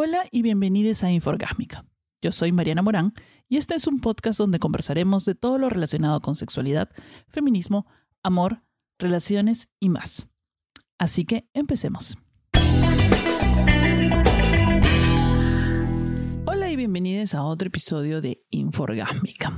Hola y bienvenidos a Inforgásmica. Yo soy Mariana Morán y este es un podcast donde conversaremos de todo lo relacionado con sexualidad, feminismo, amor, relaciones y más. Así que empecemos. Hola y bienvenidos a otro episodio de Inforgásmica.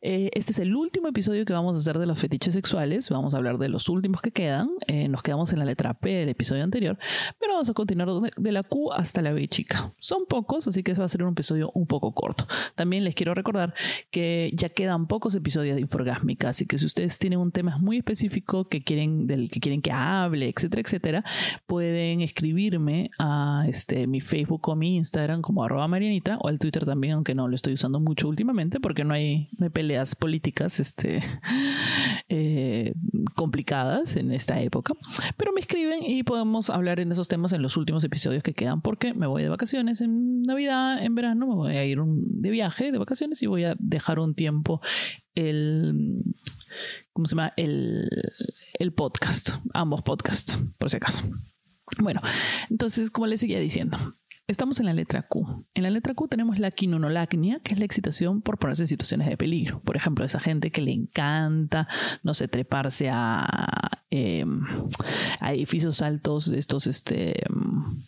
Eh, este es el último episodio que vamos a hacer de los fetiches sexuales. Vamos a hablar de los últimos que quedan. Eh, nos quedamos en la letra P del episodio anterior, pero vamos a continuar de la Q hasta la B chica. Son pocos, así que va a ser un episodio un poco corto. También les quiero recordar que ya quedan pocos episodios de Inforgásmica, así que si ustedes tienen un tema muy específico que quieren, del que quieren que hable, etcétera, etcétera, pueden escribirme a este, mi Facebook o mi Instagram como arroba marianita o al Twitter también, aunque no lo estoy usando mucho últimamente porque no hay, no hay peleas políticas este, eh, complicadas en esta época. Pero me escriben y podemos hablar en esos temas en los últimos episodios que quedan porque me voy de vacaciones en Navidad, en verano, me voy a ir de viaje, de vacaciones y voy a dejar un tiempo el... ¿Cómo se llama? El, el podcast, ambos podcasts, por si acaso. Bueno, entonces, como les seguía diciendo, Estamos en la letra Q. En la letra Q tenemos la quinonolacnia, que es la excitación por ponerse en situaciones de peligro. Por ejemplo, esa gente que le encanta, no sé, treparse a, em, a edificios altos, estos, este, em,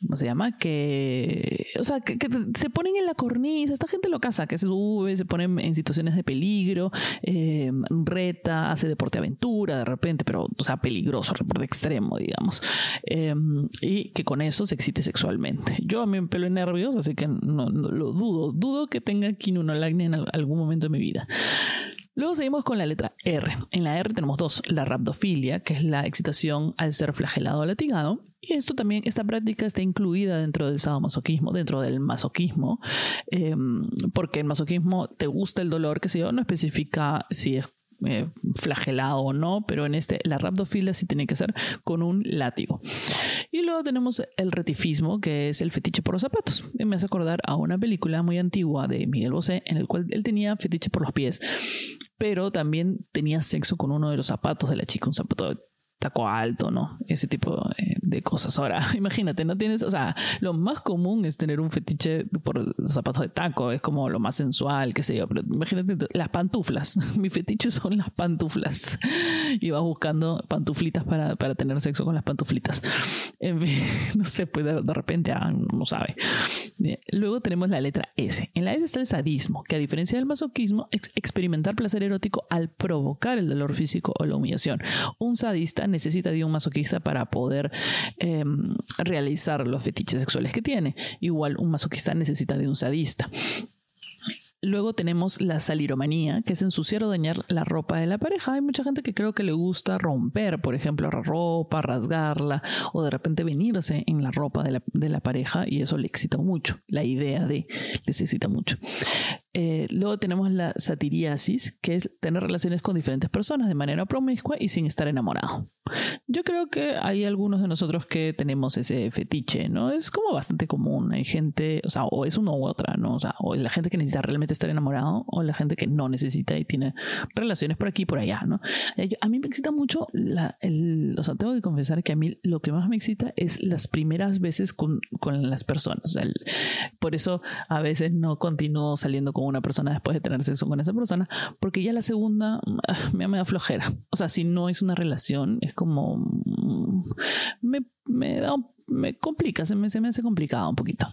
¿cómo se llama? Que, o sea, que, se ponen en la cornisa, esta gente lo casa, que se sube, se ponen en situaciones de peligro, eh, reta, hace deporte aventura de repente, pero, o sea, peligroso, deporte extremo, digamos, eh, y que con eso se excite sexualmente. Yo a mí me pelo en nervios, así que no, lo dudo, dudo que tenga quinunolagnia en algún momento de mi vida. Luego seguimos con la letra R. En la R tenemos dos, la rhabdofilia, que es la excitación al ser flagelado o latigado, y esto también, esta práctica está incluida dentro del sadomasoquismo, dentro del masoquismo, em, porque el masoquismo te gusta el dolor, que sé yo, no especifica si es eh, flagelado o no, pero en este la rhabdofilia sí tiene que ser con un látigo. Y luego tenemos el retifismo, que es el fetiche por los zapatos. Me hace acordar a una película muy antigua de Miguel Bosé, en el cual él tenía fetiche por los pies, pero también tenía sexo con uno de los zapatos de la chica, un zapato taco alto, ¿no? Ese tipo de cosas. Ahora, imagínate, no tienes, o sea, lo más común es tener un fetiche por zapatos de taco, es como lo más sensual, qué sé yo, pero imagínate las pantuflas. Mi fetiche son las pantuflas. Y vas buscando pantuflitas para, para tener sexo con las pantuflitas. En fin, no sé, pues de, repente ah, no sabe. Luego tenemos la letra S. En la S está el sadismo, que a diferencia del masoquismo, es experimentar placer erótico al provocar el dolor físico o la humillación. Un sadista necesita de un masoquista para poder em, realizar los fetiches sexuales que tiene. Igual un masoquista necesita de un sadista. Luego tenemos la saliromanía, que es ensuciar o dañar la ropa de la pareja. Hay mucha gente que creo que le gusta romper, por ejemplo, la ropa, rasgarla o de repente venirse en la ropa de la, de la pareja y eso le excita mucho. La idea de les excita mucho. Eh, luego tenemos la satiriasis, que es tener relaciones con diferentes personas de manera promiscua y sin estar enamorado. Yo creo que hay algunos de nosotros que tenemos ese fetiche, ¿no? Es como bastante común. Hay gente, o sea, o es uno u otra, ¿no? O sea, o la gente que necesita realmente estar enamorado o la gente que no necesita y tiene relaciones por aquí y por allá, ¿no? Eh, a mí me excita mucho, la, el, o sea, tengo que confesar que a mí lo que más me excita es las primeras veces con, con las personas. por eso a veces no continúo saliendo con una persona después de tener sexo con esa persona, porque ya la segunda ah, me, da flojera. O sea, si no es una relación, es como... Mm, me, me, da, me complica, se me, se me hace complicado un poquito.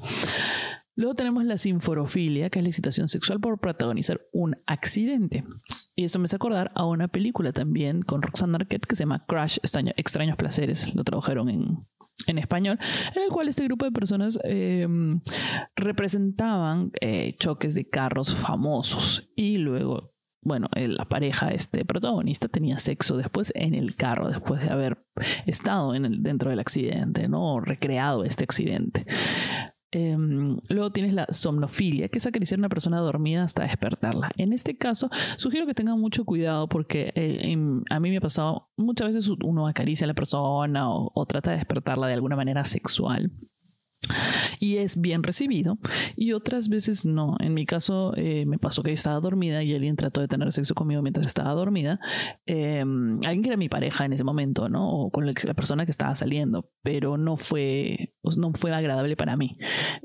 Luego tenemos la sinforofilia, que es la excitación sexual por protagonizar un accidente. Y eso me hace acordar a una película también con Roxanne Arquette que se llama Crash, Extraños Placeres. Lo tradujeron en, en español, en el cual este grupo de personas em, representaban eh, choques de carros famosos y luego, bueno, la pareja, este protagonista tenía sexo después en el carro, después de haber estado en el, dentro del accidente, ¿no? recreado este accidente. Em, luego tienes la somnofilia, que es acariciar a una persona dormida hasta despertarla. En este caso, sugiero que tengan mucho cuidado porque eh, a mí me ha pasado muchas veces uno acaricia a la persona o, trata de despertarla de alguna manera sexual. Y es bien recibido y otras veces no. En mi caso eh, me pasó que estaba dormida y alguien trató de tener sexo conmigo mientras estaba dormida. Em, alguien que era mi pareja en ese momento, ¿no? O con la, persona que estaba saliendo, pero no fue, no fue agradable para mí.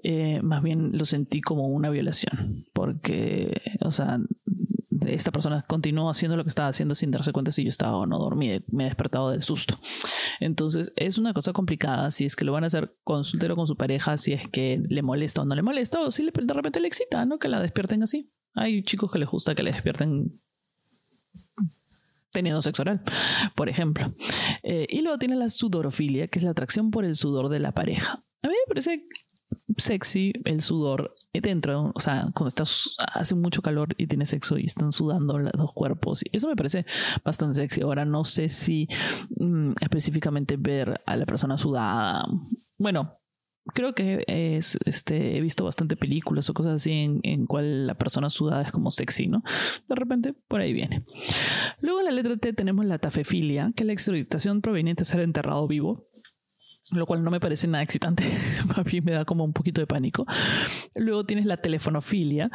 Eh, más bien lo sentí como una violación, porque, o sea, esta persona continuó haciendo lo que estaba haciendo sin darse cuenta si yo estaba o no dormida. Me he despertado del susto. Entonces, es una cosa complicada si es que lo van a hacer con soltero con su pareja, si es que le molesta o no le molesta, o si de repente le excita, ¿no? Que la despierten así. Hay chicos que les gusta que le despierten teniendo sexo oral, por ejemplo. Eh, y luego tiene la sudorofilia, que es la atracción por el sudor de la pareja. A mí me parece sexy el sudor dentro, o sea, cuando estás, hace mucho calor y tienes sexo y están sudando los dos cuerpos. Eso me parece bastante sexy. Ahora no sé si mm, específicamente ver a la persona sudada. Bueno, creo que es, este, he visto bastante películas o cosas así en, en cual la persona sudada es como sexy, ¿no? De repente, por ahí viene. Luego en la letra T tenemos la tafefilia, que es la excitación proveniente de ser enterrado vivo lo cual no me parece nada excitante, a mí me da como un poquito de pánico. Luego tienes la telefonofilia,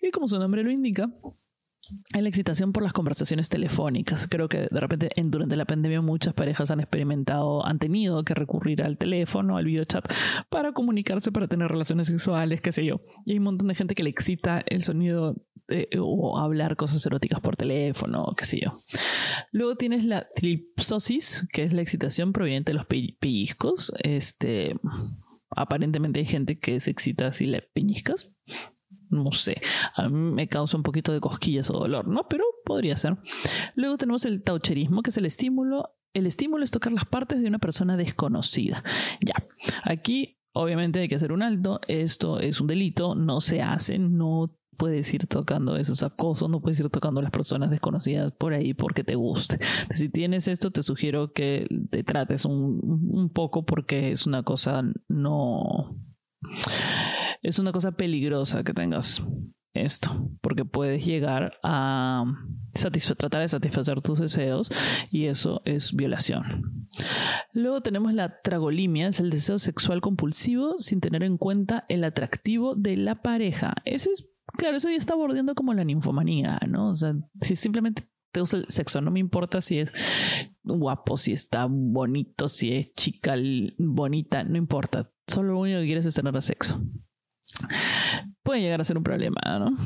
y como su nombre lo indica, es la excitación por las conversaciones telefónicas. Creo que de repente en, durante la pandemia muchas parejas han experimentado, han tenido que recurrir al teléfono, al videochat para comunicarse, para tener relaciones sexuales, qué sé yo. Y hay un montón de gente que le excita el sonido o hablar cosas eróticas por teléfono, qué sé yo. Luego tienes la tripsosis, que es la excitación proveniente de los pellizcos. Este, aparentemente hay gente que se excita si le peñiscas. No sé, a mí me causa un poquito de cosquillas o dolor, ¿no? Pero podría ser. Luego tenemos el taucherismo, que es el estímulo. El estímulo es tocar las partes de una persona desconocida. Ya, aquí obviamente hay que hacer un alto. Esto es un delito, no se hace, no puedes ir tocando esos acosos, no puedes ir tocando a las personas desconocidas por ahí porque te guste. Si tienes esto, te sugiero que te trates un, un poco porque es una cosa no... Es una cosa peligrosa que tengas esto, porque puedes llegar a tratar de satisfacer tus deseos y eso es violación. Luego tenemos la tragolimia, es el deseo sexual compulsivo sin tener en cuenta el atractivo de la pareja. Ese es Claro, eso ya está bordeando como la ninfomanía, ¿no? O sea, si simplemente te gusta el sexo, no me importa si es guapo, si está bonito, si es chica bonita, no importa. Solo lo único que quieres es tener sexo puede llegar a ser un problema, ¿no?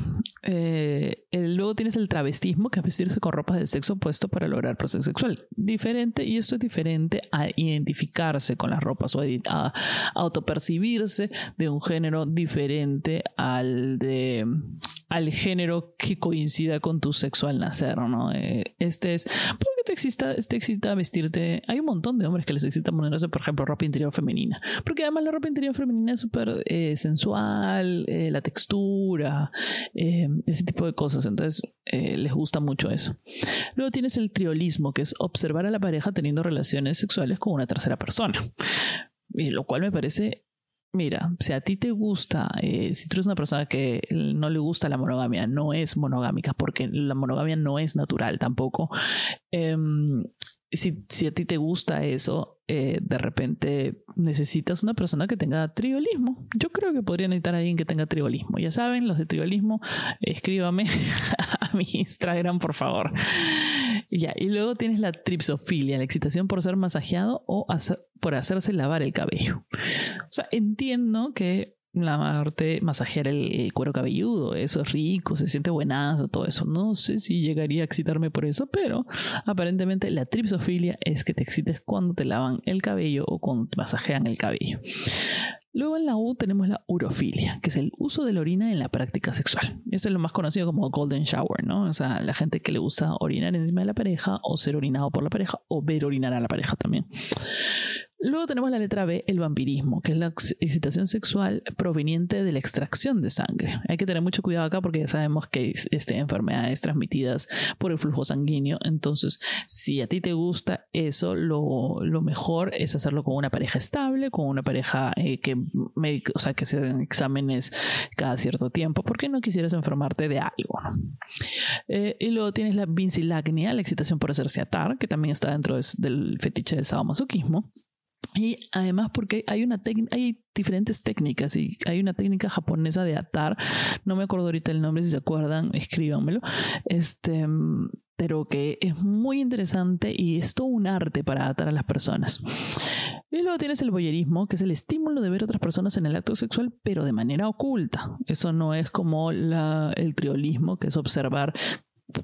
Eh, luego tienes el travestismo, que es vestirse con ropas del sexo opuesto para lograr placer sexual. Diferente, y esto es diferente a identificarse con las ropas o a, autopercibirse de un género diferente al de al género que coincida con tu sexo al nacer, ¿no? Eh, este es te excita, te excita vestirte. Hay un montón de hombres que les excita ponerse, por ejemplo, ropa interior femenina. Porque además la ropa interior femenina es súper eh, sensual, eh, la textura, eh, ese tipo de cosas. Entonces, les gusta mucho eso. Luego tienes el triolismo, que es observar a la pareja teniendo relaciones sexuales con una tercera persona. Y lo cual me parece Mira, si a ti te gusta, eh, si tú eres una persona que no le gusta la monogamia, no es monogámica, porque la monogamia no es natural tampoco. Em, si, si, a ti te gusta eso, eh, de repente necesitas una persona que tenga triolismo. Yo creo que podría necesitar a alguien que tenga triolismo. Ya saben, los de triolismo, escríbame mi Instagram, por favor. Ya, y luego tienes la tripsofilia, la excitación por ser masajeado o por hacerse lavar el cabello. O sea, entiendo que lavarte, masajear el, cuero cabelludo, eso es rico, se siente buenazo, todo eso. No sé si llegaría a excitarme por eso, pero aparentemente la tripsofilia es que te excites cuando te lavan el cabello o cuando te masajean el cabello. Luego en la U tenemos la urofilia, que es el uso de la orina en la práctica sexual. Esto es lo más conocido como golden shower, ¿no? O sea, la gente que le gusta orinar encima de la pareja o ser orinado por la pareja o ver orinar a la pareja también. Luego tenemos la letra B, el vampirismo, que es la excitación sexual proveniente de la extracción de sangre. Hay que tener mucho cuidado acá porque ya sabemos que este, enfermedades transmitidas por el flujo sanguíneo. Entonces, si a ti te gusta eso, lo, mejor es hacerlo con una pareja estable, con una pareja eh, que, o sea, que se den exámenes cada cierto tiempo, porque no quisieras enfermarte de algo. Eh, y luego tienes la vincilagnia, la excitación por hacerse atar, que también está dentro del fetiche del sadomasoquismo Y además porque hay una hay diferentes técnicas y hay una técnica japonesa de atar, no me acuerdo ahorita el nombre, si se acuerdan, escríbanmelo, este, pero que es muy interesante y es todo un arte para atar a las personas. Y luego tienes el boyerismo, que es el estímulo de ver a otras personas en el acto sexual, pero de manera oculta. Eso no es como el triolismo, que es observar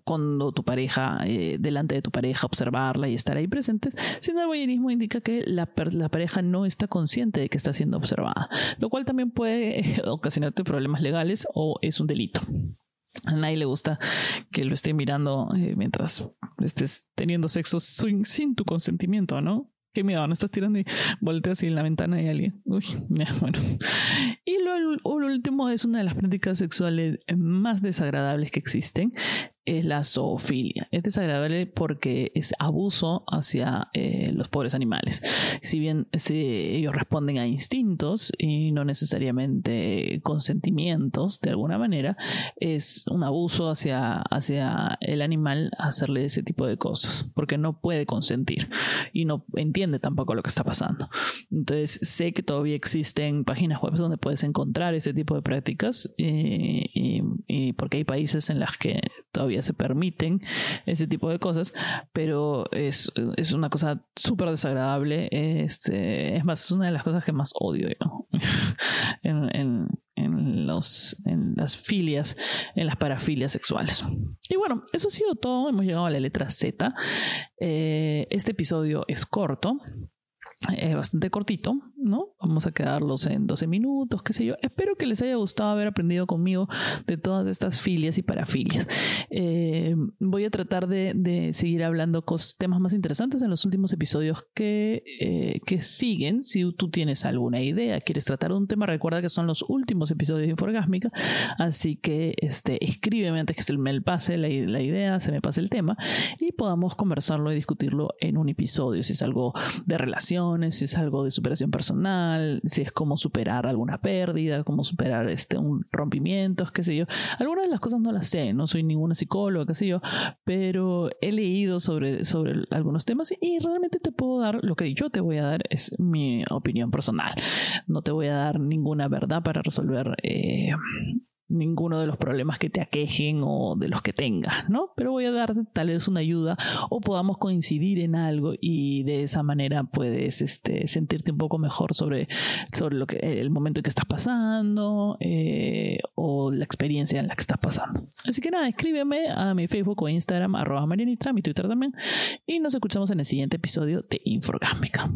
cuando tu pareja, eh, delante de tu pareja, observarla y estar ahí presentes, sino el voyerismo indica que la, la, pareja no está consciente de que está siendo observada, lo cual también puede ocasionarte problemas legales o es un delito. A nadie le gusta que lo esté mirando eh, mientras estés teniendo sexo sin, sin tu consentimiento, ¿no? Qué miedo, no estás tirando y volteas y en la ventana hay alguien. Uy, bueno. Y lo, lo, último es una de las prácticas sexuales más desagradables que existen, es la zoofilia. Es desagradable porque es abuso hacia eh, los pobres animales. Si bien ellos responden a instintos y no necesariamente consentimientos de alguna manera, es un abuso hacia, hacia el animal hacerle ese tipo de cosas, porque no puede consentir y no entiende tampoco lo que está pasando. Entonces sé que todavía existen páginas web donde puedes encontrar ese tipo de prácticas eh, y, y porque hay países en las que todavía se permiten ese tipo de cosas, pero es, una cosa súper desagradable. Este, es más, es una de las cosas que más odio en, los, en las filias, en las parafilias sexuales. Y bueno, eso ha sido todo. Hemos llegado a la letra Z. Eh, este episodio es corto. Es bastante cortito, ¿no? Vamos a quedarlos en 12 minutos, qué sé yo. Espero que les haya gustado haber aprendido conmigo de todas estas filias y parafilias. Eh, voy a tratar de, seguir hablando cosas, temas más interesantes en los últimos episodios que, eh, que siguen. Si tú tienes alguna idea, quieres tratar un tema, recuerda que son los últimos episodios de Inforgásmica. Así que este, escríbeme antes que se me pase la, la idea, se me pase el tema y podamos conversarlo y discutirlo en un episodio. Si es algo de relaciones, si es algo de superación personal si es cómo superar alguna pérdida, cómo superar este, un rompimiento, qué sé yo. Algunas de las cosas no las sé, no soy ninguna psicóloga, qué sé yo, pero he leído sobre, sobre algunos temas y realmente te puedo dar, lo que yo te voy a dar es mi opinión personal. No te voy a dar ninguna verdad para resolver eh, ninguno de los problemas que te aquejen o de los que tengas, ¿no? Pero voy a darte tal vez una ayuda o podamos coincidir en algo y de esa manera puedes este, sentirte un poco mejor sobre, sobre lo que, el momento en que estás pasando eh, o la experiencia en la que estás pasando. Así que nada, escríbeme a mi Facebook o Instagram, arroba Marianitra, mi Twitter también, y nos escuchamos en el siguiente episodio de Inforgásmica.